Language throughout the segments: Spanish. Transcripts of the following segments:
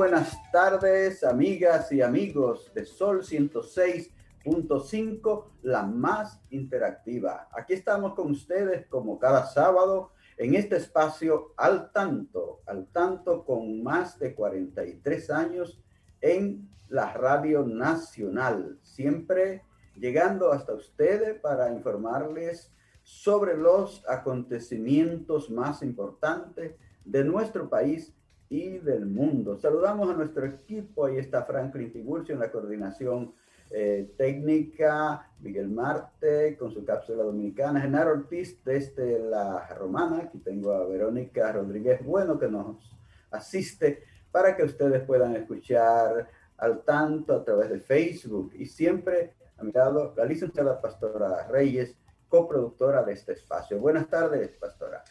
Buenas tardes, amigas y amigos de Sol 106.5, la más interactiva. Aquí estamos con ustedes como cada sábado en este espacio al tanto, al tanto con más de 43 años en la radio nacional, siempre llegando hasta ustedes para informarles sobre los acontecimientos más importantes de nuestro país y del mundo. Saludamos a nuestro equipo, ahí está Franklin Tiburcio en la coordinación eh, técnica, Miguel Marte con su cápsula dominicana, Genaro Ortiz desde la Romana, aquí tengo a Verónica Rodríguez Bueno que nos asiste para que ustedes puedan escuchar al tanto a través de Facebook y siempre a mi lado la licenciada Pastora Reyes, coproductora de este espacio. Buenas tardes, Pastora.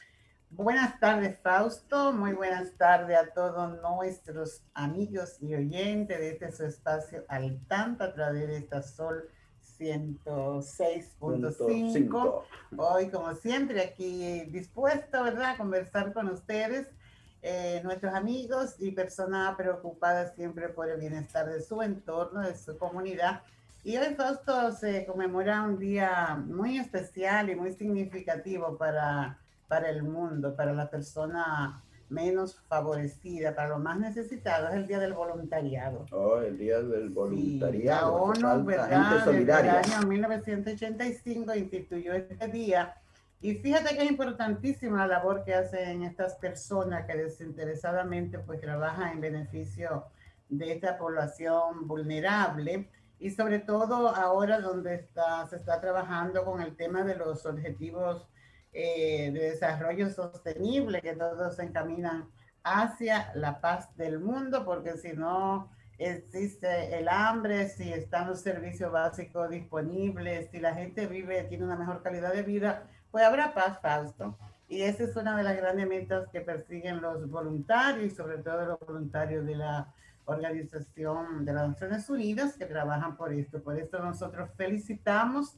Buenas tardes, Fausto. Muy buenas tardes a todos nuestros amigos y oyentes de este su espacio al tanto a través de esta Sol 106.5. Hoy, como siempre, aquí dispuesto, ¿verdad?, a conversar con ustedes, eh, nuestros amigos y personas preocupadas siempre por el bienestar de su entorno, de su comunidad. Y hoy, Fausto, se conmemora un día muy especial y muy significativo para para el mundo, para la persona menos favorecida, para los más necesitados, es el Día del Voluntariado. Oh, el Día del Voluntariado. Sí, la ONU, ¿verdad? En el año 1985 instituyó este día. Y fíjate que es importantísima la labor que hacen estas personas que desinteresadamente pues trabajan en beneficio de esta población vulnerable y sobre todo ahora donde está, se está trabajando con el tema de los objetivos eh, de desarrollo sostenible, que todos se encaminan hacia la paz del mundo, porque si no existe el hambre, si están los servicios básicos disponibles, si la gente vive, tiene una mejor calidad de vida, pues habrá paz, Fausto. Y esa es una de las grandes metas que persiguen los voluntarios y sobre todo los voluntarios de la Organización de las Naciones Unidas que trabajan por esto. Por esto nosotros felicitamos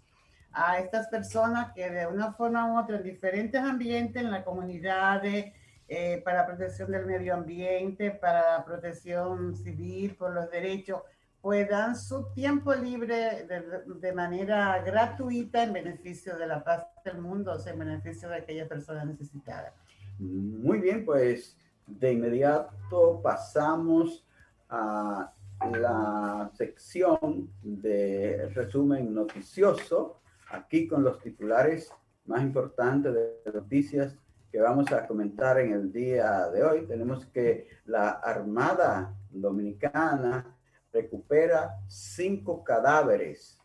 a estas personas que de una forma u otra en diferentes ambientes, en la comunidad, eh, para protección del medio ambiente, para protección civil, por los derechos, puedan su tiempo libre de, de, manera gratuita en beneficio de la paz del mundo, o sea, en beneficio de aquellas personas necesitadas. Muy bien, pues de inmediato pasamos a la sección de resumen noticioso aquí con los titulares más importantes de noticias que vamos a comentar en el día de hoy. Tenemos que la Armada Dominicana recupera cinco cadáveres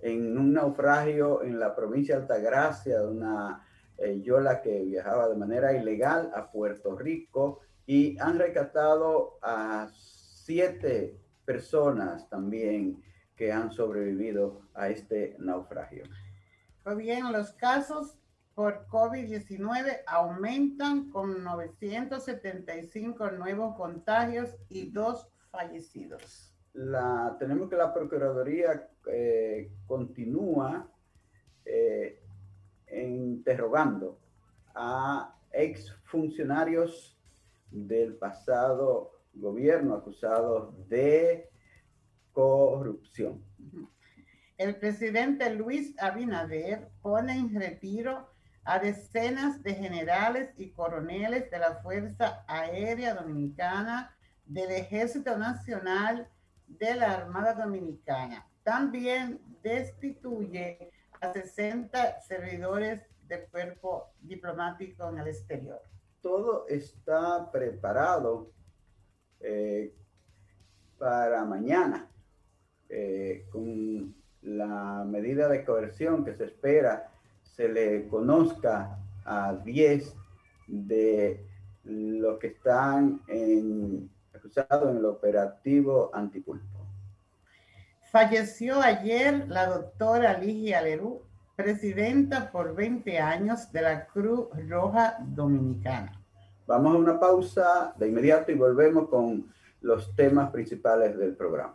en un naufragio en la provincia de Altagracia de una eh, yola que viajaba de manera ilegal a Puerto Rico y han rescatado a siete personas también que han sobrevivido a este naufragio. Pues bien, los casos por COVID-19 aumentan con 975 nuevos contagios y dos fallecidos. La, tenemos que la Procuraduría eh, continúa eh, interrogando a exfuncionarios del pasado gobierno acusados de corrupción. El presidente Luis Abinader pone en retiro a decenas de generales y coroneles de la Fuerza Aérea Dominicana, del Ejército Nacional, de la Armada Dominicana. También destituye a 60 servidores del cuerpo diplomático en el exterior. Todo está preparado eh, para mañana. Eh, con la medida de coerción que se espera se le conozca a 10 de los que están en, acusados en el operativo antipulpo. Falleció ayer la doctora Ligia Lerú, presidenta por 20 años de la Cruz Roja Dominicana. Vamos a una pausa de inmediato y volvemos con los temas principales del programa.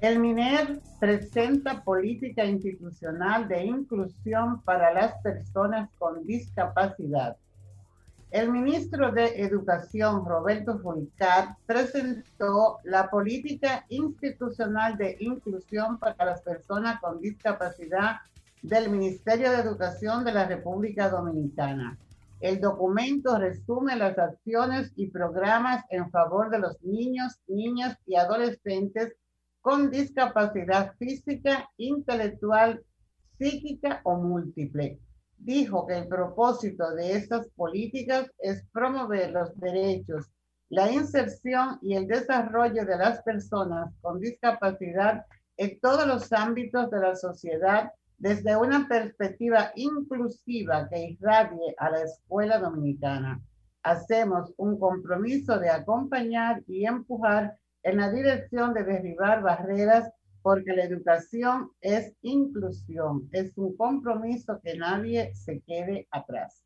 El MINER presenta política institucional de inclusión para las personas con discapacidad. El ministro de Educación, Roberto Fulcar, presentó la política institucional de inclusión para las personas con discapacidad del Ministerio de Educación de la República Dominicana. El documento resume las acciones y programas en favor de los niños, niñas y adolescentes con discapacidad física, intelectual, psíquica o múltiple. Dijo que el propósito de estas políticas es promover los derechos, la inserción y el desarrollo de las personas con discapacidad en todos los ámbitos de la sociedad desde una perspectiva inclusiva que irradie a la escuela dominicana. Hacemos un compromiso de acompañar y empujar en la dirección de derribar barreras porque la educación es inclusión, es un compromiso que nadie se quede atrás.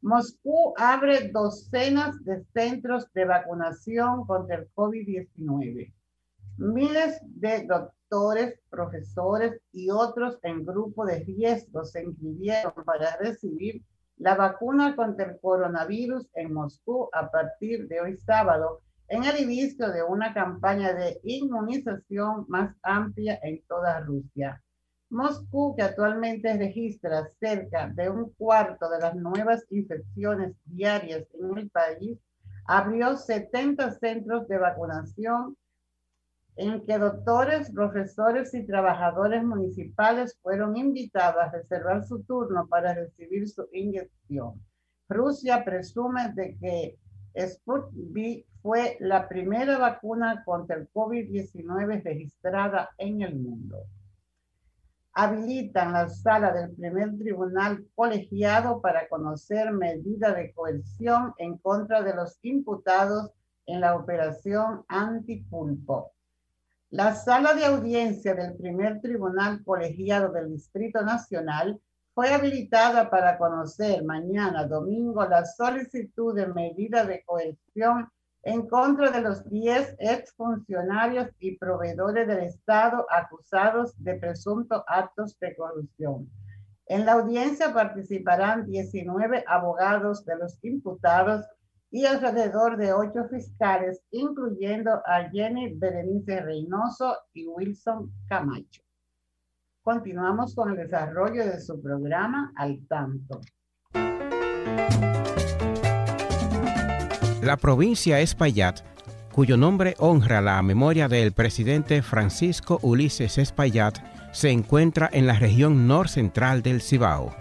Moscú abre docenas de centros de vacunación contra el COVID-19. Miles de doctores, profesores y otros en grupo de riesgo se inscribieron para recibir la vacuna contra el coronavirus en Moscú a partir de hoy sábado en el inicio de una campaña de inmunización más amplia en toda Rusia. Moscú, que actualmente registra cerca de un cuarto de las nuevas infecciones diarias en el país, abrió 70 centros de vacunación en que doctores, profesores y trabajadores municipales fueron invitados a reservar su turno para recibir su inyección. Rusia presume de que Sputnik fue la primera vacuna contra el COVID-19 registrada en el mundo. Habilitan la sala del primer tribunal colegiado para conocer medida de coerción en contra de los imputados en la operación antipulpo. La sala de audiencia del primer tribunal colegiado del Distrito Nacional fue habilitada para conocer mañana, domingo, la solicitud de medida de coerción en contra de los 10 exfuncionarios y proveedores del Estado acusados de presuntos actos de corrupción. En la audiencia participarán 19 abogados de los imputados y alrededor de 8 fiscales, incluyendo a Jenny Berenice Reynoso y Wilson Camacho. Continuamos con el desarrollo de su programa Al Tanto. La provincia Espaillat, cuyo nombre honra la memoria del presidente Francisco Ulises Espaillat, se encuentra en la región norcentral del Cibao.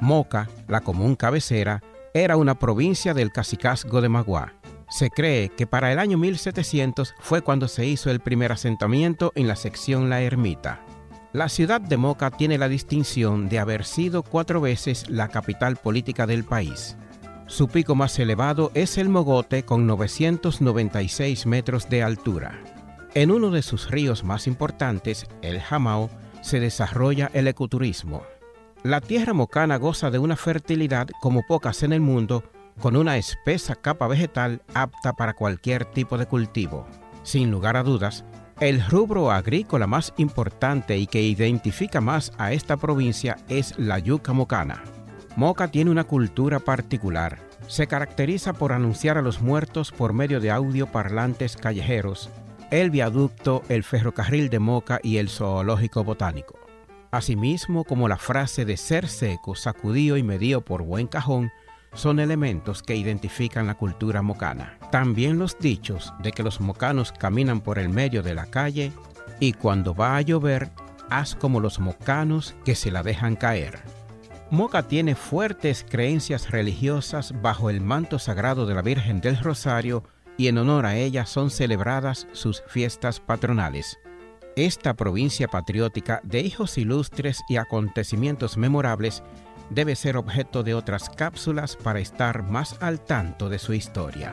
Moca, la común cabecera, era una provincia del cacicazgo de Magua. Se cree que para el año 1700 fue cuando se hizo el primer asentamiento en la sección La Ermita. La ciudad de Moca tiene la distinción de haber sido cuatro veces la capital política del país. Su pico más elevado es el Mogote con 996 metros de altura. En uno de sus ríos más importantes, el Jamao, se desarrolla el ecoturismo. La tierra mocana goza de una fertilidad como pocas en el mundo, con una espesa capa vegetal apta para cualquier tipo de cultivo. Sin lugar a dudas, el rubro agrícola más importante y que identifica más a esta provincia es la yuca mocana. Moca tiene una cultura particular. Se caracteriza por anunciar a los muertos por medio de audio parlantes callejeros, el viaducto, el ferrocarril de Moca y el zoológico botánico. Asimismo, como la frase de ser seco, sacudido y medido por buen cajón, son elementos que identifican la cultura mocana. También los dichos de que los mocanos caminan por el medio de la calle y cuando va a llover, haz como los mocanos que se la dejan caer. Moca tiene fuertes creencias religiosas bajo el manto sagrado de la Virgen del Rosario y en honor a ella son celebradas sus fiestas patronales. Esta provincia patriótica de hijos ilustres y acontecimientos memorables debe ser objeto de otras cápsulas para estar más al tanto de su historia.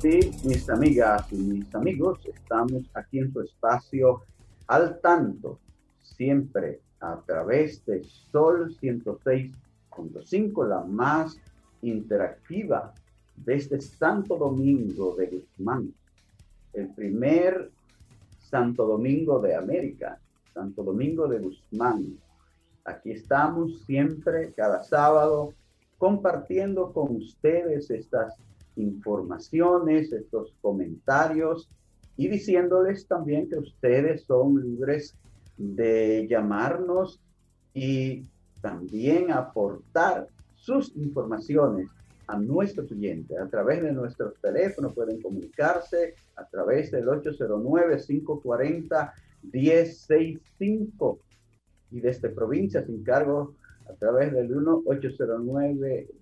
Sí, mis amigas y mis amigos, estamos aquí en su espacio Al Tanto, siempre a través de Sol 106.5, la más interactiva desde Santo Domingo de Guzmán el primer Santo Domingo de América, Santo Domingo de Guzmán. Aquí estamos siempre, cada sábado, compartiendo con ustedes estas informaciones, estos comentarios y diciéndoles también que ustedes son libres de llamarnos y también aportar sus informaciones a nuestros oyentes. A través de nuestros teléfonos pueden comunicarse a través del 809-540-1065 y desde provincia sin cargo a través del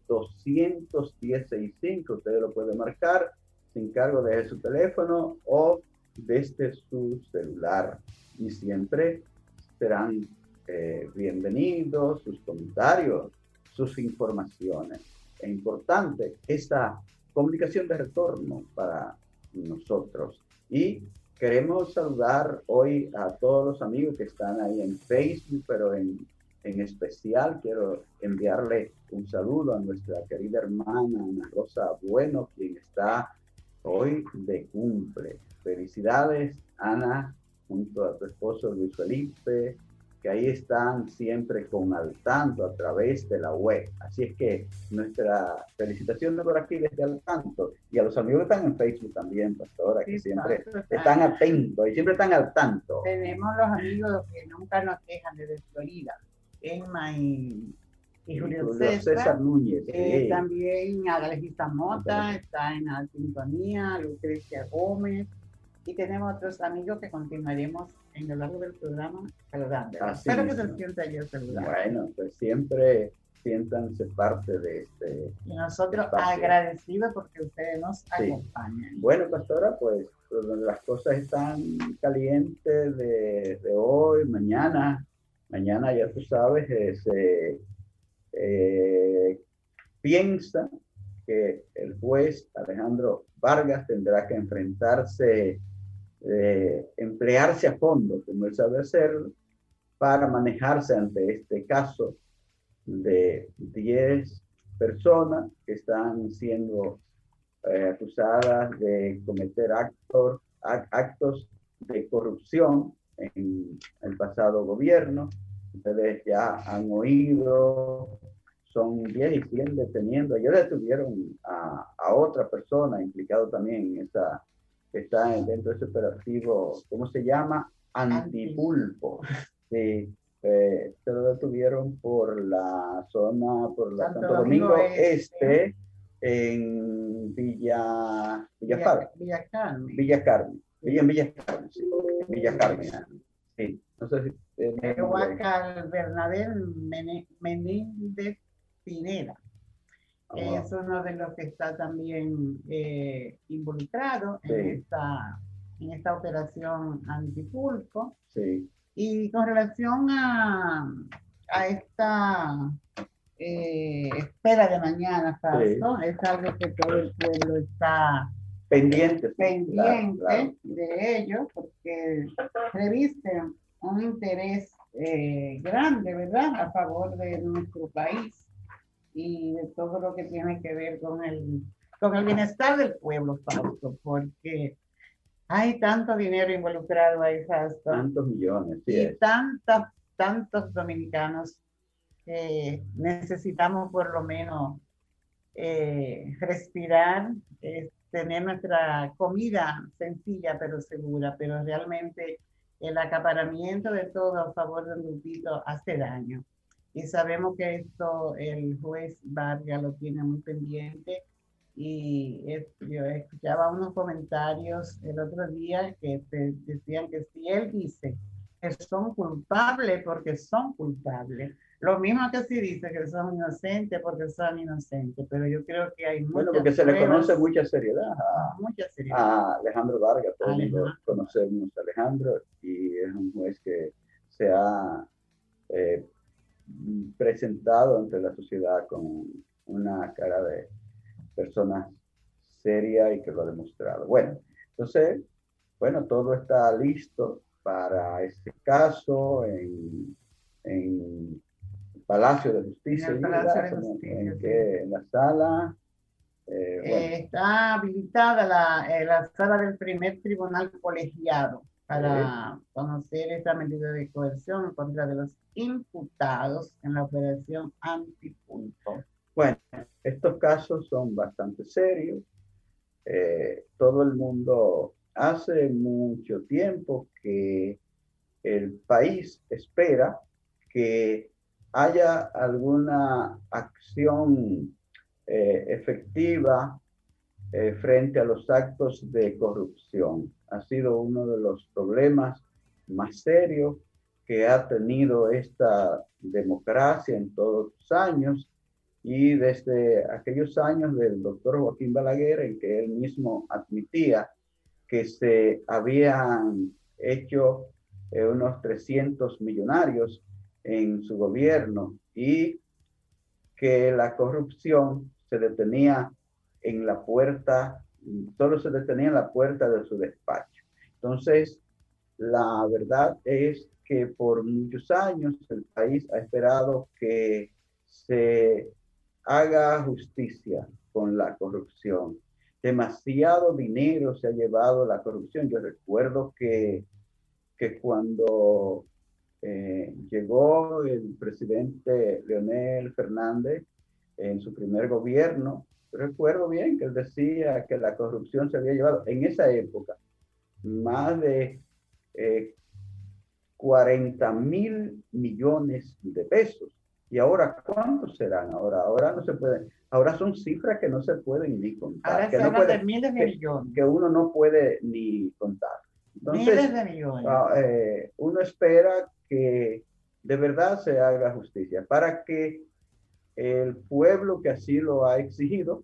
1-809-21065. Ustedes lo pueden marcar sin cargo de su teléfono o desde su celular. Y siempre serán eh, bienvenidos sus comentarios, sus informaciones es importante esta comunicación de retorno para nosotros. Y queremos saludar hoy a todos los amigos que están ahí en Facebook, pero en, en especial quiero enviarle un saludo a nuestra querida hermana Ana Rosa Bueno, quien está hoy de cumple. Felicidades, Ana, junto a tu esposo Luis Felipe, ahí están siempre con al tanto a través de la web. Así es que nuestra felicitación de por aquí desde al tanto y a los amigos que están en Facebook también, pastora, que siempre están atentos y siempre están al tanto. Tenemos los amigos que nunca nos dejan desde Florida, Emma y, y Julio, César, Núñez. Eh, también Alejita Mota, está en la sintonía, Lucrecia Gómez, y tenemos otros amigos que continuaremos en lo largo del programa saludando. Espero que se sienta yo saludando. Bueno, pues siempre siéntanse parte de este. Y nosotros agradecidos porque ustedes nos acompañan. Bueno, pastora, pues, pues las cosas están calientes de, de hoy, mañana. Mañana, ya tú sabes, se eh, piensa que el juez Alejandro Vargas tendrá que enfrentarse emplearse a fondo, como él sabe hacer, para manejarse ante este caso de 10 personas que están siendo eh, acusadas de cometer actos de corrupción en el pasado gobierno. Ustedes ya han oído, son 10 y 100 deteniendo. Ayer detuvieron a, a otra persona implicado también en esa está dentro de ese operativo, ¿cómo se llama? Antipulpo. Sí, eh, se lo detuvieron por la zona, por la Santo, Domingo, Este, en Villa, Villa, Villa Carmen. Villa Carmen. Villa Villa Carmen, sí. Villa Carmen. Sí, no sé si... Eh, Bernabé Menéndez Pineda es uno de los que está también eh, involucrado en, esta, en esta operación antipulpo. Sí. Y con relación a, a esta eh, espera de mañana, es algo que todo el pueblo está pendiente, pendiente de ello, porque revisten un interés eh, grande, ¿verdad?, a favor de nuestro país y de todo lo que tiene que ver con el, con el bienestar del pueblo, Fausto, porque hay tanto dinero involucrado ahí, Fausto. Tantos millones, sí. Y tantos, tantos dominicanos que necesitamos por lo menos eh, respirar, eh, tener nuestra comida sencilla pero segura, pero realmente el acaparamiento de todo a favor de un grupito hace daño. Y sabemos que esto el juez Vargas lo tiene muy pendiente y yo escuchaba unos comentarios el otro día que decían que si él dice que son culpables porque son culpables, lo mismo que si dice que son inocentes porque son inocentes, pero yo creo que hay Bueno, porque se le conoce mucha seriedad a, mucha seriedad. a Alejandro Vargas, todo el mundo conocemos a Alejandro y es un juez que se ha eh, presentado ante la sociedad con una cara de persona seria y que lo ha demostrado. Bueno, entonces, bueno, todo está listo para este caso en, en Palacio de Justicia. En, la sala. Eh, eh, está habilitada la, eh, la, sala del primer tribunal colegiado para conocer esta medida de coerción en contra de los imputados en la operación antipunto. Bueno, estos casos son bastante serios. todo el mundo hace mucho tiempo que el país espera que haya alguna acción eh, efectiva eh, frente a los actos de corrupción. Ha sido uno de los problemas más serios que ha tenido esta democracia en todos los años y desde aquellos años del doctor Joaquín Balaguer en que él mismo admitía que se habían hecho eh, unos 300 millonarios en su gobierno y que la corrupción se detenía en la puerta, solo se detenía en la puerta de su despacho. Entonces, la verdad es que por muchos años el país ha esperado que se haga justicia con la corrupción. Demasiado dinero se ha llevado la corrupción. Yo recuerdo que, que cuando eh, llegó el presidente Leonel Fernández en su primer gobierno. Recuerdo bien que él decía que la corrupción se había llevado en esa época más de 40 eh, mil millones de pesos. ¿Y ahora cuántos serán? Ahora, ahora no se pueden, ahora son cifras que no se pueden ni contar. que, no puede, miles de millones. que uno no puede ni contar. miles de millones. Ah, eh, uno espera que de verdad se haga justicia, para que el pueblo que así lo ha exigido,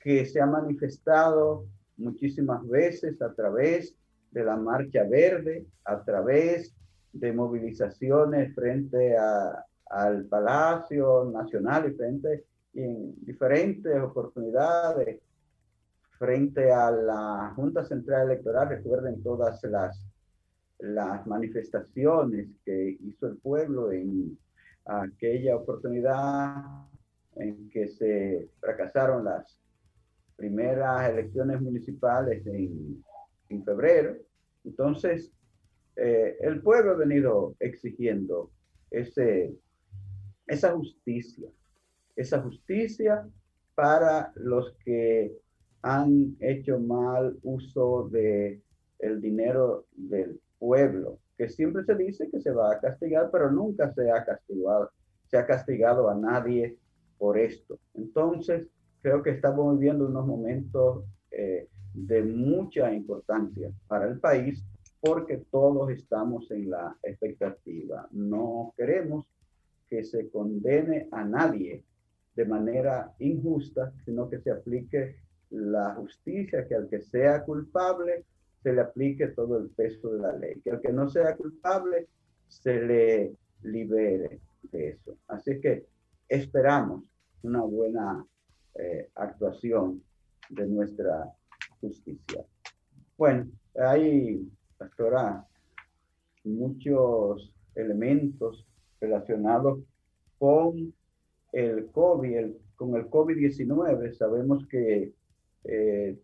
que se ha manifestado muchísimas veces a través de la Marcha Verde, a través de movilizaciones frente al Palacio Nacional y frente en diferentes oportunidades frente a la Junta Central Electoral, recuerden todas las las manifestaciones que hizo el pueblo en aquella oportunidad en que se fracasaron las primeras elecciones municipales en, en febrero. Entonces, eh, el pueblo ha venido exigiendo ese, esa justicia, esa justicia para los que han hecho mal uso de el dinero del pueblo, que siempre se dice que se va a castigar, pero nunca se ha castigado, se ha castigado a nadie por esto. Entonces, creo que estamos viviendo unos momentos eh, de mucha importancia para el país porque todos estamos en la expectativa. No queremos que se condene a nadie de manera injusta, sino que se aplique la justicia, que al que sea culpable se le aplique todo el peso de la ley, que el que no sea culpable se le libere de eso. Así que esperamos una buena eh, actuación de nuestra justicia. Bueno, ahí, pastora, muchos elementos relacionados con el COVID, con el COVID-19. Sabemos que eh,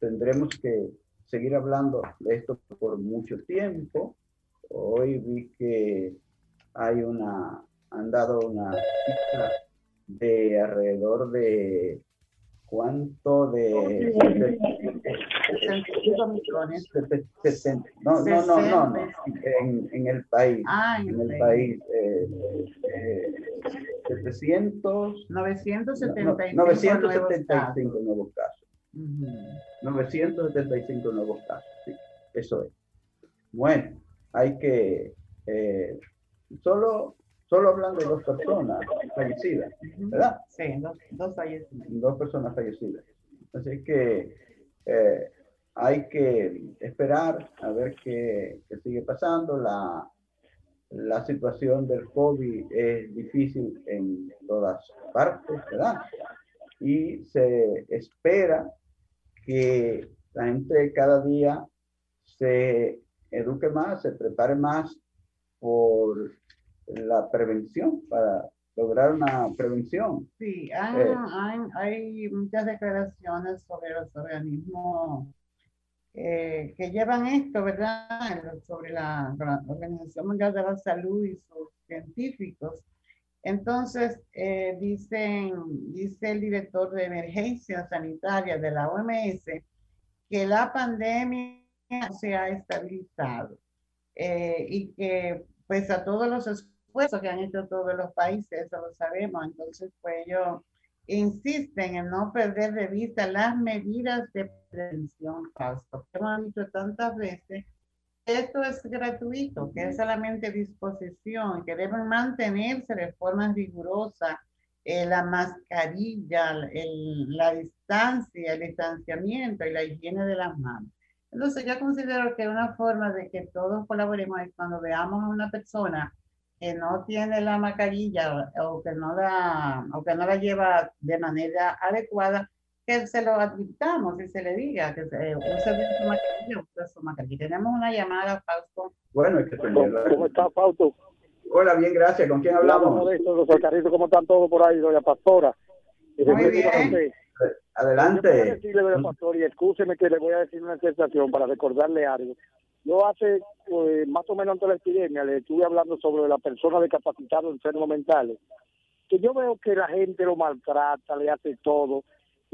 tendremos que seguir hablando de esto por mucho tiempo. Hoy vi que hay una, han dado una cifra de alrededor de cuánto de, 65 millones. no, no, no, no, no, en, en el país. Ah, en, el país. Eh, eh, 700. 975, 975 nuevos casos. 975 nuevos casos, sí, eso es. Bueno, hay que, eh, solo, solo hablando de dos personas fallecidas, ¿verdad? Sí, dos, dos fallecidas. Dos personas fallecidas. Así que eh, hay que esperar a ver qué, qué sigue pasando. La, la situación del COVID es difícil en todas partes, ¿verdad? Y se espera que la gente cada día se eduque más, se prepare más por la prevención, para lograr una prevención. Sí, eh, hay, hay, muchas declaraciones sobre los organismos eh, que llevan esto, ¿verdad? Sobre la, Organización Mundial de la Salud y sus científicos. Entonces, eh, dicen, dice el director de emergencia sanitaria de la OMS que la pandemia se ha estabilizado y que pues a todos los esfuerzos que han hecho todos los países, eso lo sabemos, entonces pues ellos insisten en no perder de vista las medidas de prevención, Fausto. Hemos dicho tantas veces esto es gratuito, que es solamente disposición, que deben mantenerse de forma rigurosa eh, la mascarilla, la distancia, el distanciamiento y la higiene de las manos. Entonces yo considero que una forma de que todos colaboremos es cuando veamos a una persona que no tiene la mascarilla o que no la, o que no la lleva de manera adecuada, que se lo advirtamos y se le diga que se, use su mascarilla, use su mascarilla. Tenemos una llamada, Fausto. Bueno, es que ¿Cómo está, Fausto? Hola, bien, gracias. ¿Con quién hablamos? Los ¿cómo están todos por ahí, doña Pastora? Muy bien. Adelante. Yo decirle, Pastor, y escúcheme que le voy a decir una sensación para recordarle algo. Yo hace pues, más o menos antes de la epidemia le estuve hablando sobre la persona discapacitada enfermos mentales, que yo veo que la gente lo maltrata, le hace todo,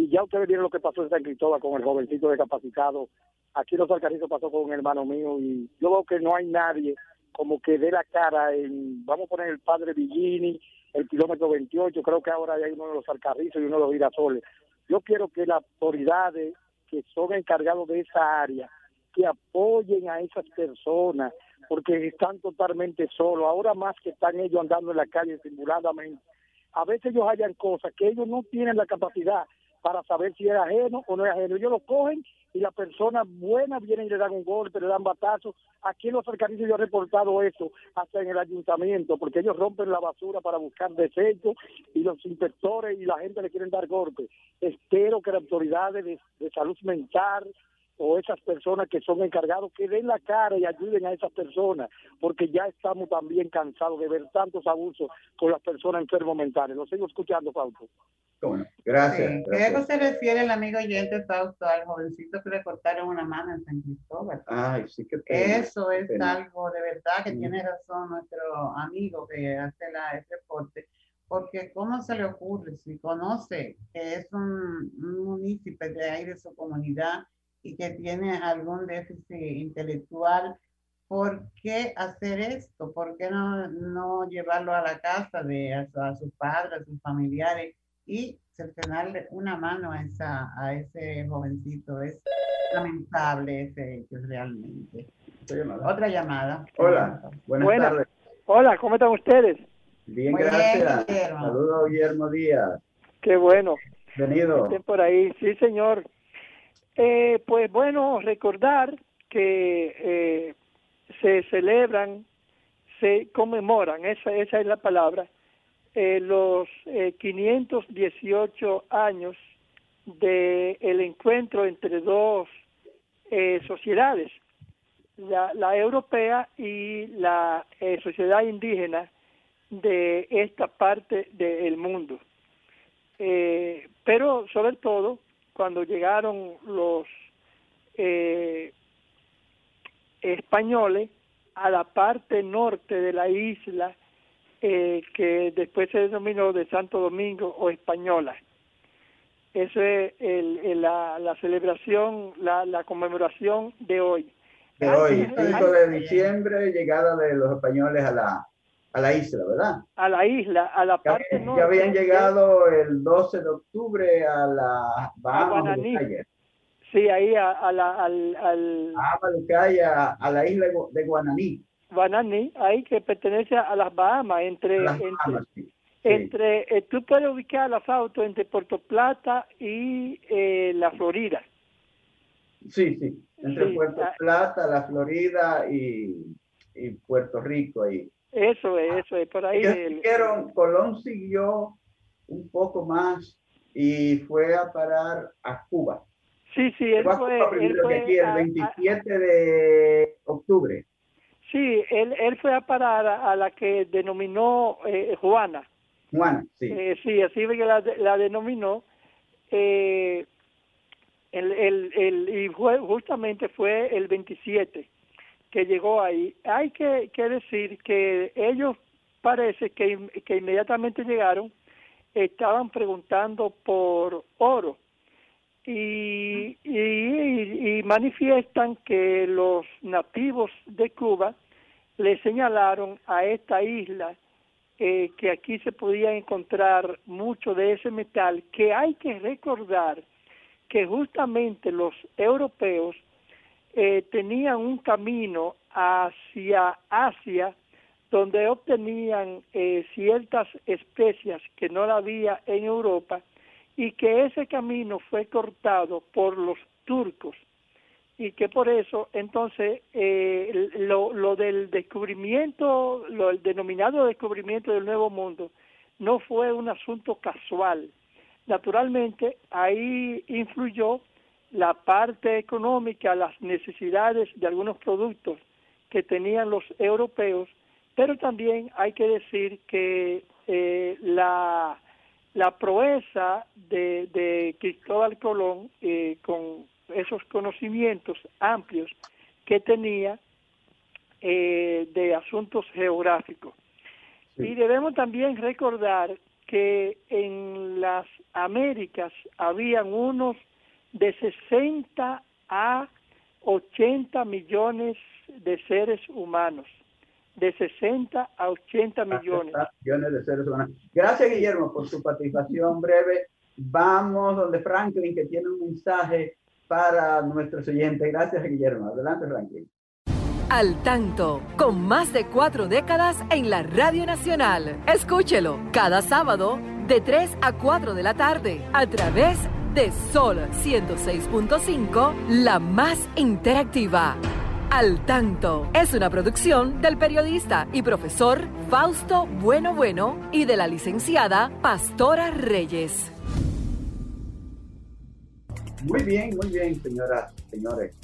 y ya ustedes vieron lo que pasó en San Cristóbal con el jovencito discapacitado, aquí los Alcarrizos pasó con un hermano mío, y yo veo que no hay nadie como que dé la cara en, vamos a poner el padre Villini, el kilómetro 28, creo que ahora hay uno de los Alcarrizos y uno de los girasoles. Yo quiero que las autoridades que son encargados de esa área, que apoyen a esas personas, porque están totalmente solos. Ahora más que están ellos andando en la calle simuladamente. A veces ellos hallan cosas que ellos no tienen la capacidad para saber si es ajeno o no es ajeno. Ellos lo cogen y la persona buena viene y le dan un golpe, le dan batazo. Aquí en los cercanos yo he reportado eso hasta en el ayuntamiento, porque ellos rompen la basura para buscar desechos y los inspectores y la gente le quieren dar golpes. Espero que las autoridades de, salud mental, o esas personas que son encargados que den la cara y ayuden a esas personas, porque ya estamos también cansados de ver tantos abusos con las personas enfermos mentales. Lo sigo escuchando, Fausto. Bueno, gracias. ¿Qué se refiere el amigo oyente Fausto al jovencito que le cortaron una mano en San Cristóbal? Ay, sí que Eso es algo de verdad que tiene razón nuestro amigo que hace la, el reporte porque ¿cómo se le ocurre si conoce que es un, un municipio de ahí de su comunidad y que tiene algún déficit intelectual, ¿por qué hacer esto? ¿Por qué no, no llevarlo a la casa de a, sus padres, a sus familiares y cercenarle una mano a, esa, a ese jovencito? Es lamentable ese hecho realmente. Otra llamada. Hola, buenas, tardes. Hola, ¿cómo están ustedes? Bien, gracias. Saludos, Guillermo Díaz. Qué bueno. Venido. por ahí, sí, señor. Eh, pues bueno, recordar que eh, se celebran, se conmemoran, esa, esa es la palabra, eh, los 518 años del el encuentro entre dos sociedades, la, europea y la eh, sociedad indígena de esta parte del mundo. Eh, pero sobre todo cuando llegaron los eh, españoles a la parte norte de la isla que después se denominó de Santo Domingo o Española. Esa es el, la, la, celebración, la, la conmemoración de hoy de hoy, 5 de diciembre, llegada de los españoles a la, a la isla, ¿verdad? A la isla, a la parte ya, norte. Ya habían llegado el 12 de octubre a la Bahamas. Sí, ahí a, a la, al, al... A, a la isla de Guananí. Guananí, ahí que pertenece a las Bahamas, entre... entre, eh, tú puedes ubicar los autos entre Puerto Plata y eh, la Florida. Sí, sí, entre Puerto ah. Plata, la Florida y, Puerto Rico ahí. Eso es, eso es, por ahí. Colón siguió un poco más y fue a parar a Cuba. Sí, sí, él fue, él fue el 27 de octubre. Sí, él, él fue a parar a, la que denominó eh, Juana. Juana, sí. Eh, sí, así que la, la denominó. Eh, el, el, el, y fue, justamente fue el 27 que llegó ahí. Hay que, que decir que ellos parece que, que inmediatamente llegaron, estaban preguntando por oro y, y, y, manifiestan que los nativos de Cuba le señalaron a esta isla eh, que aquí se podía encontrar mucho de ese metal, que hay que recordar que justamente los europeos eh, tenían un camino hacia Asia donde obtenían eh, ciertas especias que no la había en Europa y que ese camino fue cortado por los turcos y que por eso entonces eh, lo, lo del descubrimiento, lo el denominado descubrimiento del Nuevo Mundo no fue un asunto casual, Naturalmente, ahí influyó la parte económica, las necesidades de algunos productos que tenían los europeos, pero también hay que decir que eh, la, la proeza de, de Cristóbal Colón eh, con esos conocimientos amplios que tenía eh, de asuntos geográficos. Y debemos también recordar que en las Américas habían unos de 60 a 80 millones de seres humanos. De 60 a 80 millones. millones de seres humanos. Gracias, Guillermo, por su participación breve. Vamos donde Franklin, que tiene un mensaje para nuestros oyentes. Gracias, Guillermo. Adelante, Franklin. Al tanto, con más de cuatro décadas en la Radio Nacional. Escúchelo cada sábado de 3 a 4 de la tarde a través de Sol 106.5, la más interactiva. Al tanto es una producción del periodista y profesor Fausto Bueno Bueno y de la licenciada Pastora Reyes. Muy bien, muy bien, señoras, señores.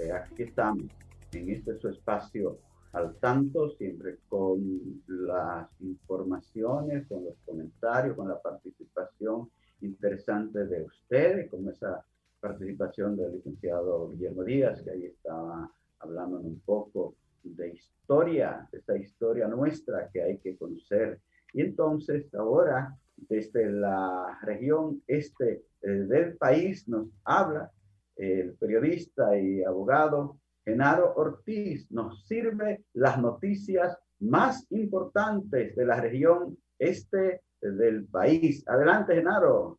Eh, aquí estamos en este su espacio al tanto, siempre con las informaciones, con los comentarios, con la participación interesante de ustedes, con esa participación del licenciado Guillermo Díaz, que ahí estaba hablando un poco de historia, de esta historia nuestra que hay que conocer. Y entonces ahora, desde la región este eh, del país, nos habla el periodista y abogado Genaro Ortiz nos sirve las noticias más importantes de la región este del país. Adelante, Genaro.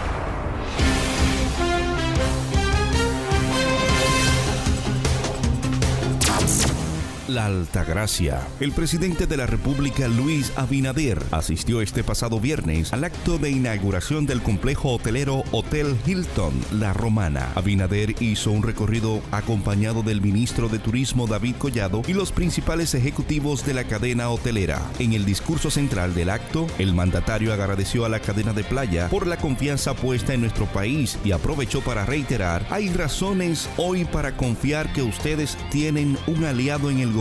La Altagracia. El presidente de la República, Luis Abinader, asistió este pasado viernes al acto de inauguración del complejo hotelero Hotel Hilton La Romana. Abinader hizo un recorrido acompañado del ministro de Turismo David Collado y los principales ejecutivos de la cadena hotelera. En el discurso central del acto, el mandatario agradeció a la cadena de playa por la confianza puesta en nuestro país y aprovechó para reiterar, hay razones hoy para confiar que ustedes tienen un aliado en el gobierno,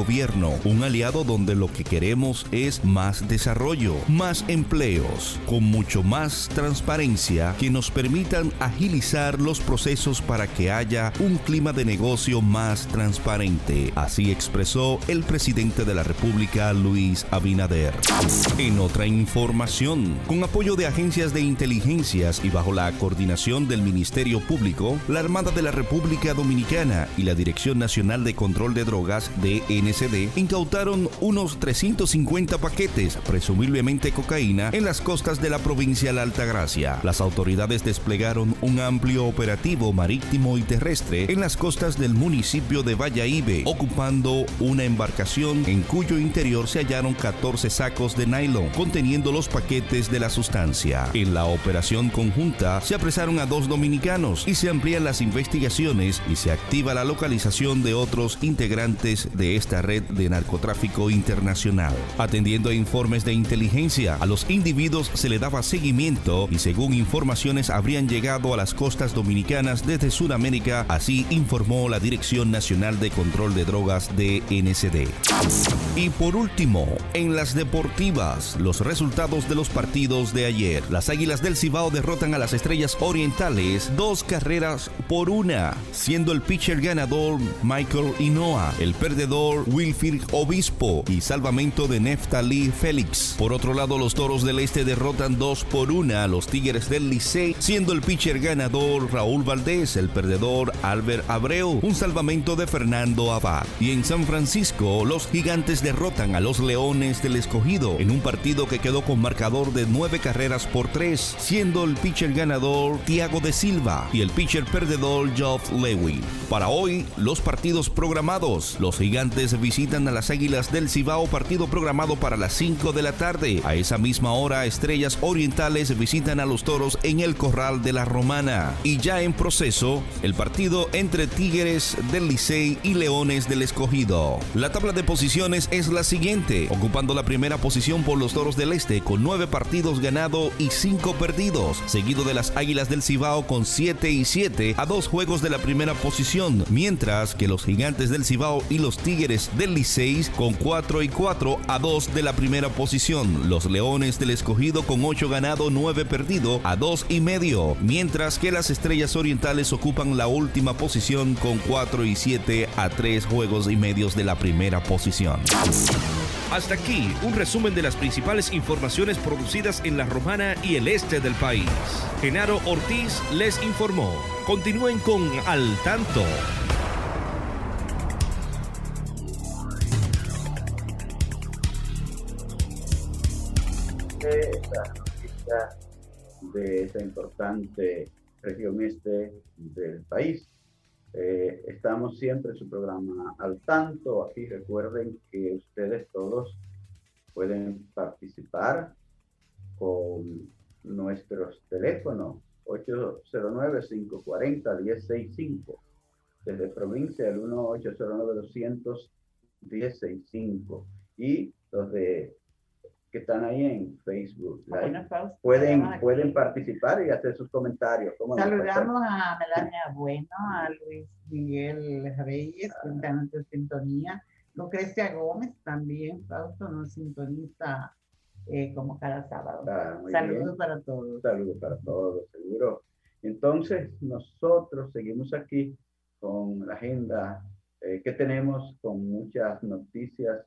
un aliado donde lo que queremos es más desarrollo, más empleos, con mucho más transparencia que nos permitan agilizar los procesos para que haya un clima de negocio más transparente. Así expresó el presidente de la República, Luis Abinader. En otra información, con apoyo de agencias de inteligencias y bajo la coordinación del Ministerio Público, la Armada de la República Dominicana y la Dirección Nacional de Control de Drogas, Incautaron unos 350 paquetes, presumiblemente cocaína, en las costas de la provincia de La Altagracia. Las autoridades desplegaron un amplio operativo marítimo y terrestre en las costas del municipio de Valladolid, ocupando una embarcación en cuyo interior se hallaron 14 sacos de nylon conteniendo los paquetes de la sustancia. En la operación conjunta se apresaron a dos dominicanos y se amplían las investigaciones y se activa la localización de otros integrantes de esta red de narcotráfico internacional. Atendiendo a informes de inteligencia, a los individuos se le daba seguimiento y según informaciones habrían llegado a las costas dominicanas desde Sudamérica, así informó la Dirección Nacional de Control de Drogas de NCD. Y por último, en las deportivas, los resultados de los partidos de ayer. Las Águilas del Cibao derrotan a las Estrellas Orientales dos carreras por una, siendo el pitcher ganador Michael Inoa, el perdedor Wilfrid Obispo y salvamento de Neftali Félix. Por otro lado, los Toros del Este derrotan dos por una a los Tigres del Licey, siendo el pitcher ganador Raúl Valdés, el perdedor Albert Abreu, un salvamento de Fernando Abad. Y en San Francisco, los Gigantes derrotan a los Leones del Escogido en un partido que quedó con marcador de nueve carreras por tres, siendo el pitcher ganador Tiago de Silva y el pitcher perdedor Geoff Lewin. Para hoy, los partidos programados. Los gigantes visitan a las Águilas del Cibao, partido programado para las 5 de la tarde. A esa misma hora, Estrellas Orientales visitan a los Toros en el Corral de la Romana. Y ya en proceso, el partido entre Tigres del Licey y Leones del Escogido. La tabla de posiciones es la siguiente, ocupando la primera posición por los Toros del Este con 9 partidos ganados y 5 perdidos, seguido de las Águilas del Cibao con 7 y 7 a dos juegos de la primera posición, mientras que los Gigantes del Cibao y los Tigres del Licey con 4 y 4 a 2 de la primera posición, los Leones del Escogido con 8 ganado, 9 perdido a 2 y medio, mientras que las Estrellas Orientales ocupan la última posición con 4 y 7 a 3 juegos y medios de la primera posición. Hasta aquí un resumen de las principales informaciones producidas en la Romana y el este del país. Genaro Ortiz les informó. Continúen con Al Tanto. De esta importante región este del país. Eh, estamos siempre en su programa al tanto. Aquí recuerden que ustedes todos pueden participar con nuestros teléfonos 809-540-1065. Desde provincia el 1-809-200-1065. Y los de que están ahí en Facebook. pueden, pueden participar y hacer sus comentarios. Saludamos a Melania Bueno, a Luis Miguel Reyes, que está en sintonía. Lucrecia Gómez también, Fausto, nos sintoniza eh, como cada sábado. Ah, Saludos para todos. Saludos para todos, seguro. Entonces, nosotros seguimos aquí con la agenda eh, que tenemos, con muchas noticias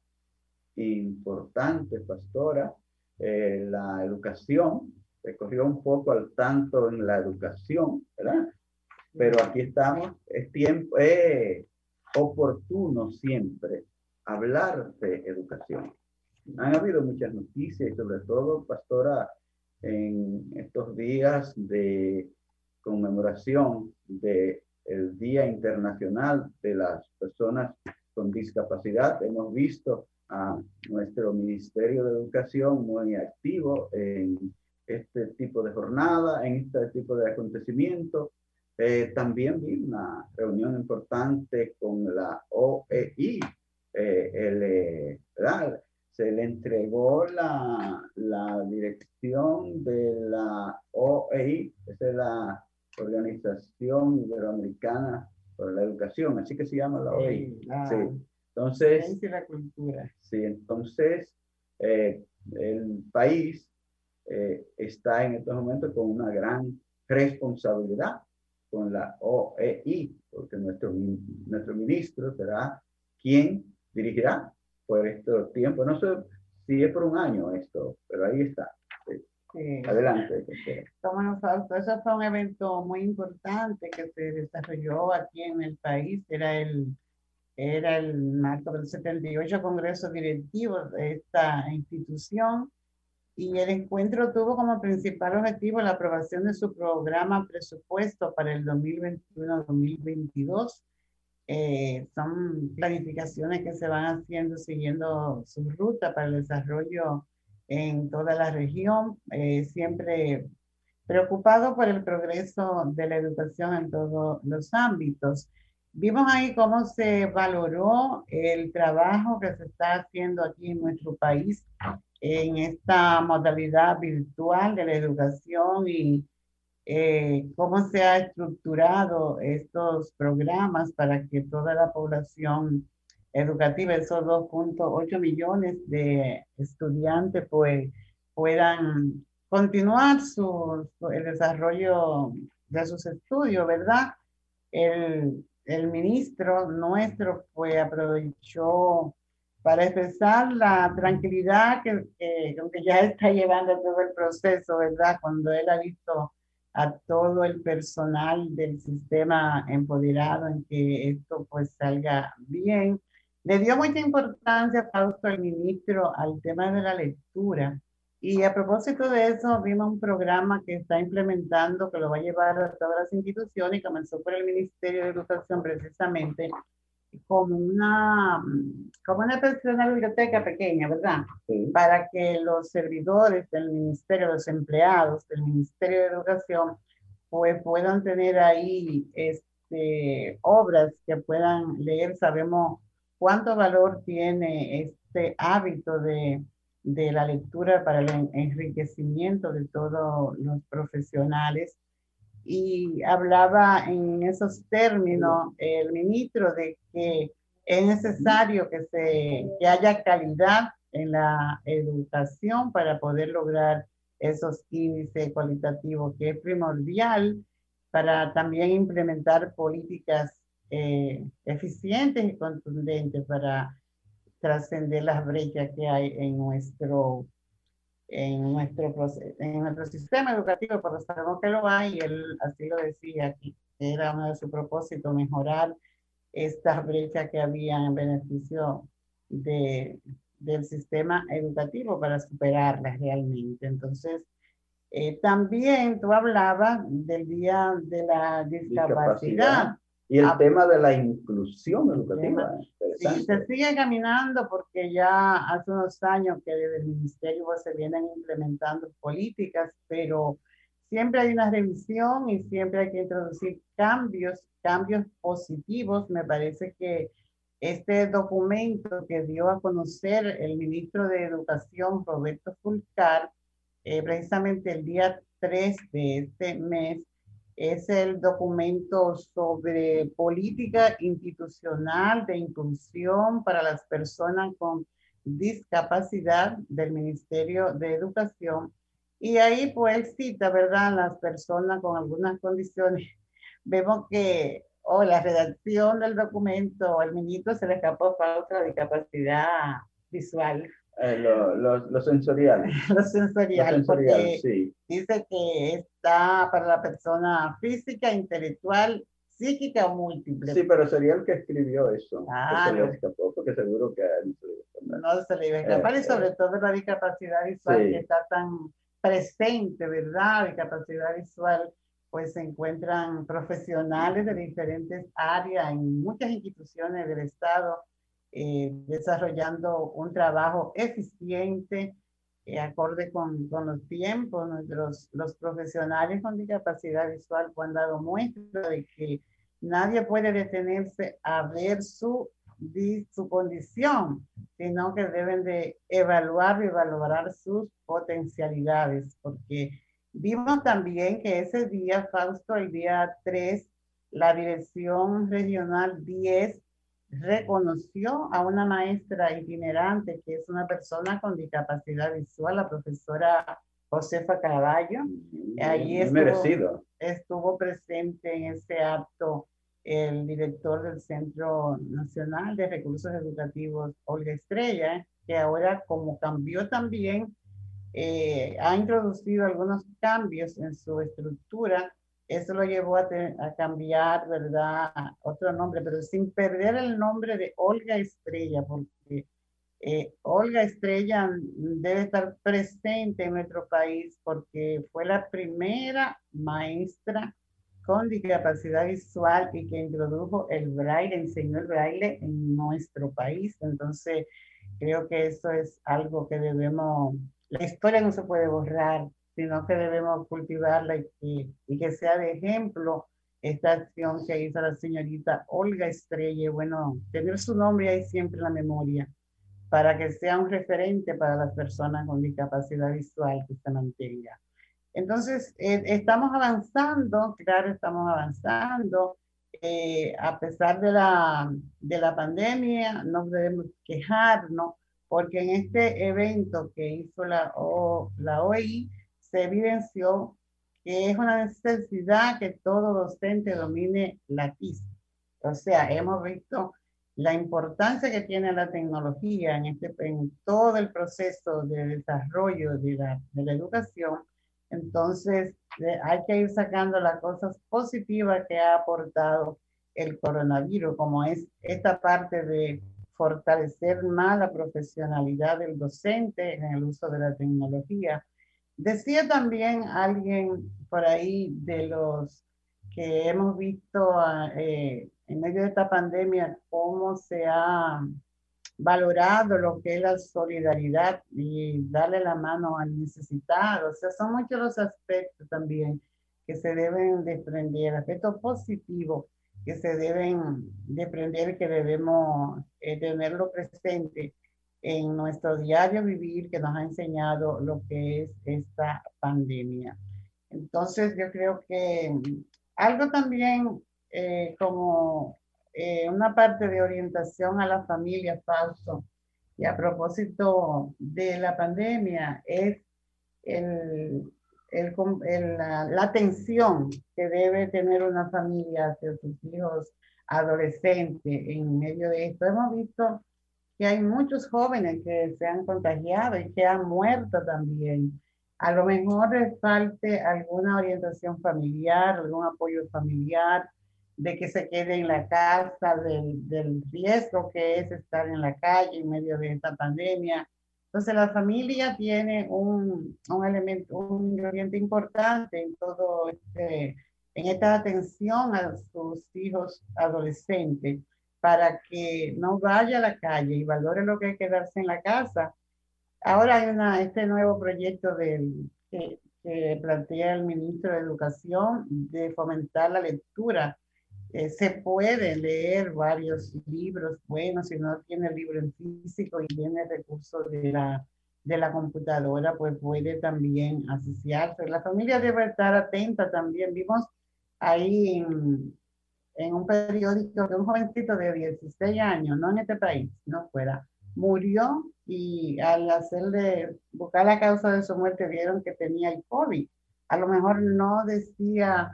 importante, pastora. Eh, la educación, se corrió un poco al tanto en la educación, ¿verdad? Pero aquí estamos, es tiempo, es oportuno siempre hablar de educación. Han habido muchas noticias sobre todo, pastora, en estos días de conmemoración del el Día Internacional de las Personas con discapacidad. Hemos visto a nuestro Ministerio de Educación muy activo en este tipo de jornada, en este tipo de acontecimiento. Eh, también vi una reunión importante con la OEI. Eh, el, Se le entregó la, la dirección de la OEI, es la Organización Iberoamericana por la Educación, así que se llama la OEI. Sí, Entonces, la cultura. Sí, entonces eh, el país eh, está en estos momentos con una gran responsabilidad con la OEI, porque nuestro, nuestro ministro será quien dirigirá por estos tiempos. No sé si es por un año esto, pero ahí está. Adelante. Toma Eso fue un evento muy importante que se desarrolló aquí en el país. Era el, era el marco del 78 Congreso Directivo de esta institución y el encuentro tuvo como principal objetivo la aprobación de su programa presupuesto para el 2021-2022. Eh, son planificaciones que se van haciendo siguiendo su ruta para el desarrollo en toda la región, eh, siempre preocupado por el progreso de la educación en todos los ámbitos. Vimos ahí cómo se valoró el trabajo que se está haciendo aquí en nuestro país en esta modalidad virtual de la educación y eh, cómo se ha estructurado estos programas para que toda la población educativa, esos 2.8 millones de estudiantes pues, puedan continuar su, el desarrollo de sus estudios, ¿verdad? El, el ministro nuestro pues aprovechó para expresar la tranquilidad que, que, que, ya está llevando todo el proceso, ¿verdad? Cuando él ha visto a todo el personal del sistema empoderado en que esto pues salga bien. Le dio mucha importancia, Fausto, el ministro, al tema de la lectura. Y a propósito de eso, vimos un programa que está implementando, que lo va a llevar a todas las instituciones, y comenzó por el Ministerio de Educación precisamente, como una, como una de biblioteca pequeña, ¿verdad? Para que los servidores del ministerio, los empleados del Ministerio de Educación, pues puedan tener ahí este, obras que puedan leer. Sabemos cuánto valor tiene este hábito de, de la lectura para el enriquecimiento de todos los profesionales. Y hablaba en esos términos el ministro de que es necesario que, se, que haya calidad en la educación para poder lograr esos índices cualitativos, que es primordial para también implementar políticas eh, eficientes y contundentes para trascender las brechas que hay en nuestro en nuestro, en nuestro sistema educativo, pero sabemos que lo hay y él así lo decía aquí, era uno de sus propósitos, mejorar estas brechas que había en beneficio de, del sistema educativo para superarlas realmente. Entonces, eh, también tú hablabas del Día de la Discapacidad. Y el ah, tema de la inclusión educativa. Sí, se sigue caminando porque ya hace unos años que desde el ministerio se vienen implementando políticas, pero siempre hay una revisión y siempre hay que introducir cambios, cambios positivos. Me parece que este documento que dio a conocer el ministro de Educación, Roberto Fulcar, eh, precisamente el día 3 de este mes, es el documento sobre política institucional de inclusión para las personas con discapacidad del Ministerio de Educación. Y ahí pues cita, ¿verdad? Las personas con algunas condiciones. Vemos que o oh, la redacción del documento, el ministro se le escapó para otra discapacidad visual. Eh, lo, lo, sensorial. lo sensorial, sí. dice que está para la persona física, intelectual, psíquica o múltiple. Sí, pero sería el que escribió eso. Ah, se le escapó, porque seguro que no se le iba a escapar. y eh, sobre eh. todo la discapacidad visual que está tan presente, ¿verdad? Discapacidad visual, pues se encuentran profesionales de diferentes áreas en muchas instituciones del Estado eh, desarrollando un trabajo eficiente, eh, acorde con, con, los tiempos. Nuestros, los profesionales con discapacidad visual han dado muestra de que nadie puede detenerse a ver su, su condición, sino que deben de evaluar y valorar sus potencialidades, porque vimos también que ese día, Fausto, el día 3, la Dirección Regional 10 reconoció a una maestra itinerante que es una persona con discapacidad visual, la profesora Josefa Caballo. Ahí estuvo, estuvo presente en ese acto el director del Centro Nacional de Recursos Educativos, Olga Estrella, que ahora como cambió también, eh, ha introducido algunos cambios en su estructura eso lo llevó a, cambiar, ¿verdad? Otro nombre, pero sin perder el nombre de Olga Estrella, porque eh, Olga Estrella debe estar presente en nuestro país porque fue la primera maestra con discapacidad visual y que introdujo el braille, enseñó el braille en nuestro país. Entonces, creo que eso es algo que debemos, la historia no se puede borrar, sino que debemos cultivarla y, y, que sea de ejemplo esta acción que hizo la señorita Olga Estrella. Bueno, tener su nombre ahí siempre en la memoria para que sea un referente para las personas con discapacidad visual que se mantenga. Entonces, eh, estamos avanzando, claro, estamos avanzando. Eh, a pesar de la, de la pandemia, no debemos quejarnos, porque en este evento que hizo la, o, la OI, se evidenció que es una necesidad que todo docente domine la TIC. O sea, hemos visto la importancia que tiene la tecnología en, este, en todo el proceso de desarrollo de la educación. Entonces, hay que ir sacando las cosas positivas que ha aportado el coronavirus, como es esta parte de fortalecer más la profesionalidad del docente en el uso de la tecnología, Decía también alguien por ahí de los que hemos visto eh, en medio de esta pandemia cómo se ha valorado lo que es la solidaridad y darle la mano al necesitado. O sea, son muchos los aspectos también que se deben desprender, aspectos positivos que se deben desprender, que debemos eh, tenerlo presente en nuestro diario vivir que nos ha enseñado lo que es esta pandemia. Entonces, yo creo que algo también eh, como eh, una parte de orientación a la familia, falso, y a propósito de la pandemia, es el, el, la, la atención que debe tener una familia hacia sus hijos adolescentes en medio de esto. Hemos visto que hay muchos jóvenes que se han contagiado y que han muerto también. A lo mejor les falte alguna orientación familiar, algún apoyo familiar, de que se quede en la casa, del, del riesgo que es estar en la calle en medio de esta pandemia. Entonces la familia tiene un, un elemento, un ingrediente importante en todo este, en esta atención a sus hijos adolescentes para que no vaya a la calle y valore lo que es quedarse en la casa. Ahora hay una, este nuevo proyecto que, plantea el ministro de Educación de fomentar la lectura. Eh, se puede leer varios libros buenos, si no tiene el libro en físico y tiene recursos de la, de la computadora, pues puede también asociarse. La familia debe estar atenta también. Vimos ahí en, en un periódico que un jovencito de 16 años, no en este país, no fuera, murió y al hacerle buscar la causa de su muerte vieron que tenía el COVID. A lo mejor no decía,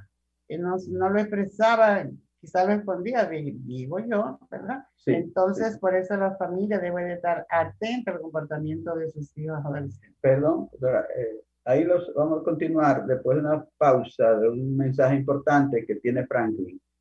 eh, no, no lo expresaba, quizá lo escondía, digo yo, ¿verdad? Entonces, por eso la familia debe de estar atenta al comportamiento de sus hijos adolescentes. Perdón, eh, ahí los vamos a continuar después de una pausa de un mensaje importante que tiene Franklin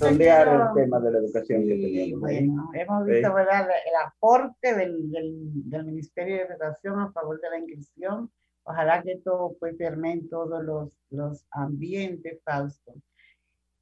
Sondear el tema de la educación que teníamos. Bueno, hemos visto ¿verdad? el aporte del, del, Ministerio de Educación a favor de la inscripción. Ojalá que todo pues en todos los, los ambientes, Fausto.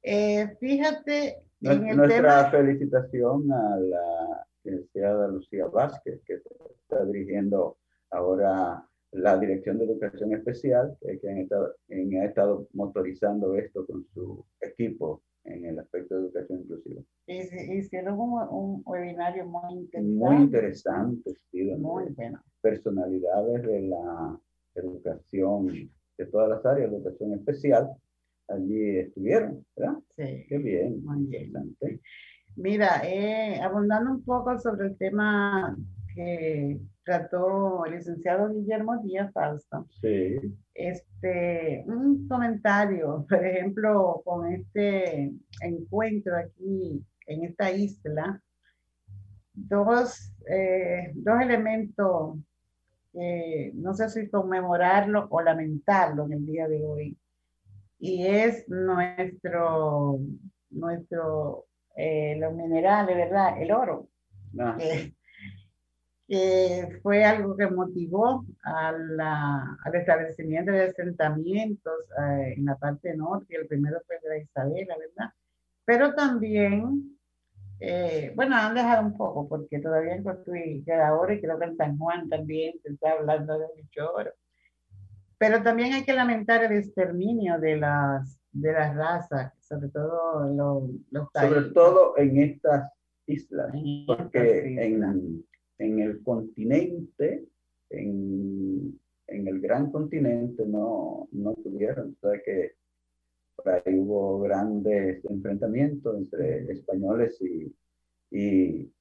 Eh, fíjate, nuestra felicitación a la licenciada Lucía Vázquez, que está dirigiendo ahora la Dirección de Educación Especial, que, han estado, ha estado motorizando esto con su equipo en el aspecto de educación inclusiva. Hicieron un, un webinario muy interesante. Muy interesante, Muy bueno. Personalidades de la educación, de todas las áreas de educación especial, allí estuvieron, ¿verdad? Sí. Qué bien, muy interesante. Mira, eh, abundando un poco sobre el tema que trató el licenciado Guillermo Díaz Fausto. Sí. Este, un comentario, por ejemplo, con este encuentro aquí en esta isla, dos, eh, dos elementos que no sé si conmemorarlo o lamentarlo en el día de hoy y es nuestro, nuestro eh, los minerales, ¿verdad? El oro. Ah. Que, fue algo que motivó a la, al establecimiento de asentamientos eh, en la parte norte, el primero fue de la Isabela, ¿verdad? Pero también, eh, bueno, han dejado un poco, porque todavía en Cotuí queda oro y creo que en San Juan también se está hablando de mucho oro. Pero también hay que lamentar el exterminio de las, de las razas, sobre todo los, los Sobre todo en estas islas, porque En, en, el continente, en, en, el gran continente no, no tuvieron, o que por ahí hubo grandes enfrentamientos entre españoles y, y,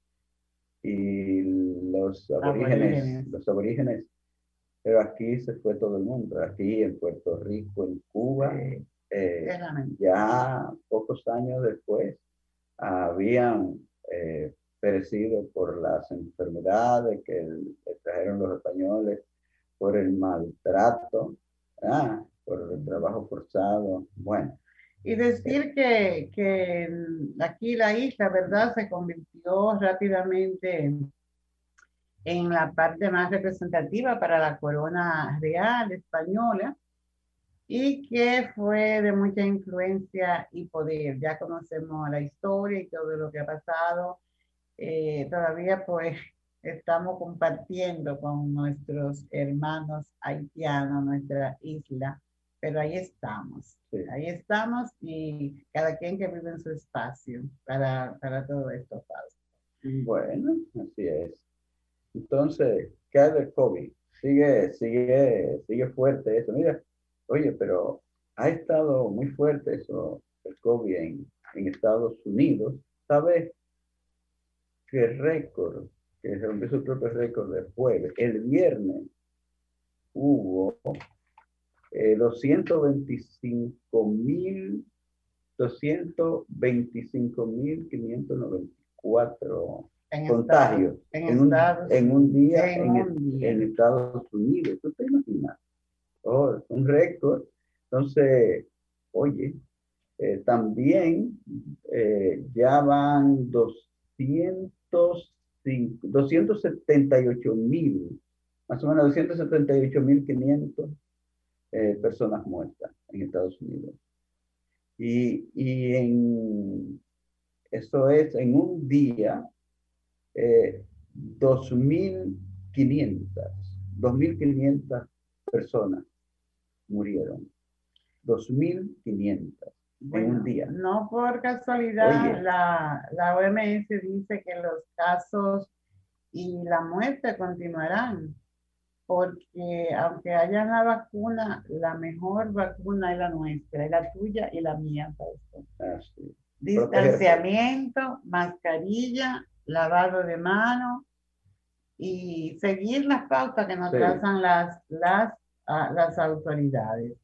y los aborígenes, los aborígenes. Pero aquí se fue todo el mundo, aquí en Puerto Rico, en Cuba, eh, ya pocos años después habían eh, perecido por las enfermedades que trajeron los españoles, por el maltrato, por el trabajo forzado, bueno. Y decir que, que aquí la isla, ¿verdad?, se convirtió rápidamente en en la parte más representativa para la corona real española y que fue de mucha influencia y poder. Ya conocemos la historia y todo lo que ha pasado. Eh, todavía pues estamos compartiendo con nuestros hermanos haitianos nuestra isla, pero ahí estamos. Ahí estamos y cada quien que vive en su espacio para, para todo esto. Bueno, así es. Entonces, ¿qué hay del COVID? Sigue, sigue, sigue fuerte eso. Mira, oye, pero ha estado muy fuerte eso, el COVID en, en Estados Unidos. ¿Sabes qué récord, que se rompió su propio récord de jueves? El viernes hubo eh, 225 mil 225 mil 594 contagios en, un, en, un, día en, en, Estados Unidos. ¿Tú te imaginas? Oh, un récord. Entonces, oye, eh, también eh, ya van 200, 278 mil, más o menos 278 mil 500 eh, personas muertas en Estados Unidos. Y, y en, eso es en un día eh, 2.500, 2.500 personas murieron. 2.500 en un día. No por casualidad, la, la OMS dice que los casos y la muerte continuarán, porque aunque haya la vacuna, la mejor vacuna es la nuestra, es la tuya y la mía. Ah, Distanciamiento, mascarilla lavado de mano y seguir las pautas que nos trazan las, las, ah, las autoridades.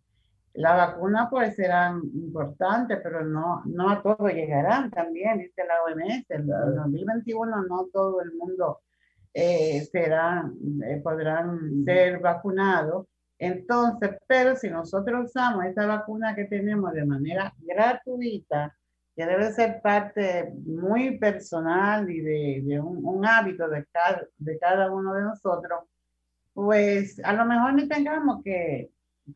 Las vacunas pues serán importantes, pero no, no a todos llegarán también, dice la OMS. En 2021 no todo el mundo eh, será, eh, podrán ser vacunados. Entonces, pero si nosotros usamos esta vacuna que tenemos de manera gratuita, que debe ser parte muy personal y de, de un, un, hábito de cada, de cada uno de nosotros, pues a lo mejor ni tengamos que,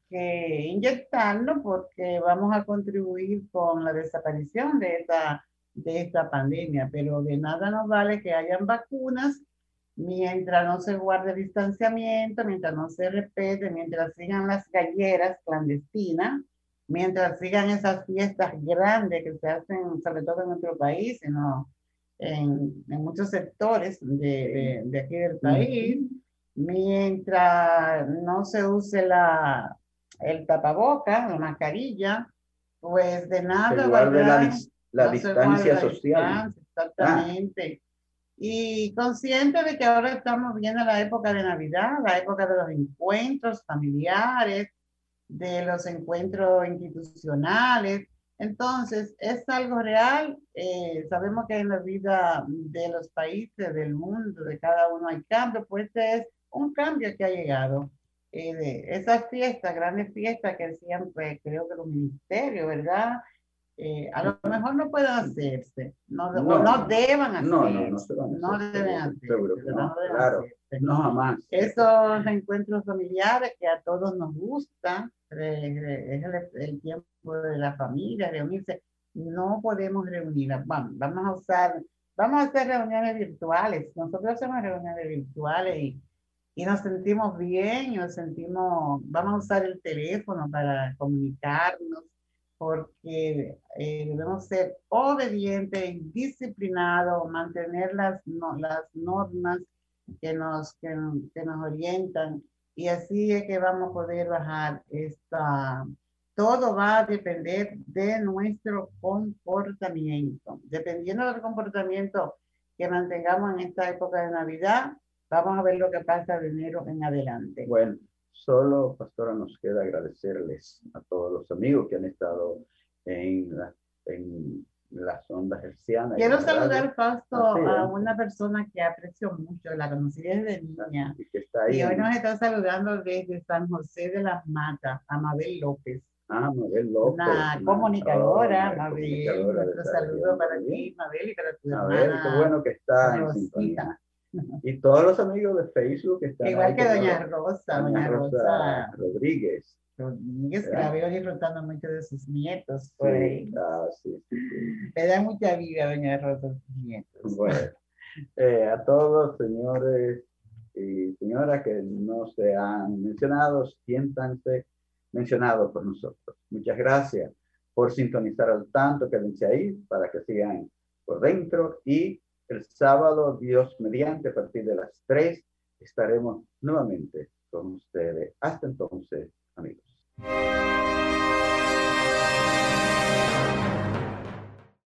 que inyectarlo porque vamos a contribuir con la desaparición de esta, de esta pandemia, pero de nada nos vale que hayan vacunas mientras no se guarde distanciamiento, mientras no se respete, mientras sigan las galleras clandestinas, mientras sigan esas fiestas grandes que se hacen, sobre todo en nuestro país, sino en, en muchos sectores de, de, aquí del país, mientras no se use la, el tapaboca, la mascarilla, pues de nada. Se guarde la, la distancia social. exactamente. Y consciente de que ahora estamos viendo la época de Navidad, la época de los encuentros familiares, de los encuentros institucionales. Entonces, es algo real. Eh, sabemos que en la vida de los países, del mundo, de cada uno hay cambio, pues este es un cambio que ha llegado. Eh, esas fiestas, grandes fiestas que hacían, pues creo que los ministerios, ¿verdad? Eh, a lo mejor no pueden hacerse, no, no, no deban hacerse. No, no, no, se van a no deben hacerse. No, claro, no jamás. Esos encuentros familiares que a todos nos gustan, es el, tiempo de la familia, reunirse. No podemos reunir, vamos, vamos a usar, vamos a hacer reuniones virtuales. Nosotros hacemos reuniones virtuales y, y nos sentimos bien, nos sentimos, vamos a usar el teléfono para comunicarnos, porque eh, debemos ser obedientes y disciplinados, mantener las, las normas que nos, que, que nos orientan y así es que vamos a poder bajar esta... Todo va a depender de nuestro comportamiento. Dependiendo del comportamiento que mantengamos en esta época de Navidad, vamos a ver lo que pasa de enero en adelante. Bueno, solo, pastora, nos queda agradecerles a todos los amigos que han estado en, en las ondas hercianas. Quiero saludar, Fausto, a una persona que aprecio mucho, la conocí desde niña. Y, hoy nos está saludando desde San José de las Matas, a Mabel López. Ah, Mabel López. Una comunicadora, Mabel. Nuestro saludo para ti, Mabel, y para tu hermana. qué bueno que está en sintonía. Y todos los amigos de Facebook que están Igual que Doña Rosa, Doña Rosa Rodríguez. Rodríguez, que la veo disfrutando mucho de sus nietos por ahí. Ah, sí, Me da mucha vida, doña Rosa, sus nietos. Bueno, eh, a todos, señores y señoras que no se han mencionado, siéntanse mencionados por nosotros. Muchas gracias por sintonizar al tanto, quédense ahí para que sigan por dentro y el sábado, Dios mediante, a partir de las 3, estaremos nuevamente con ustedes. Hasta entonces, amigos.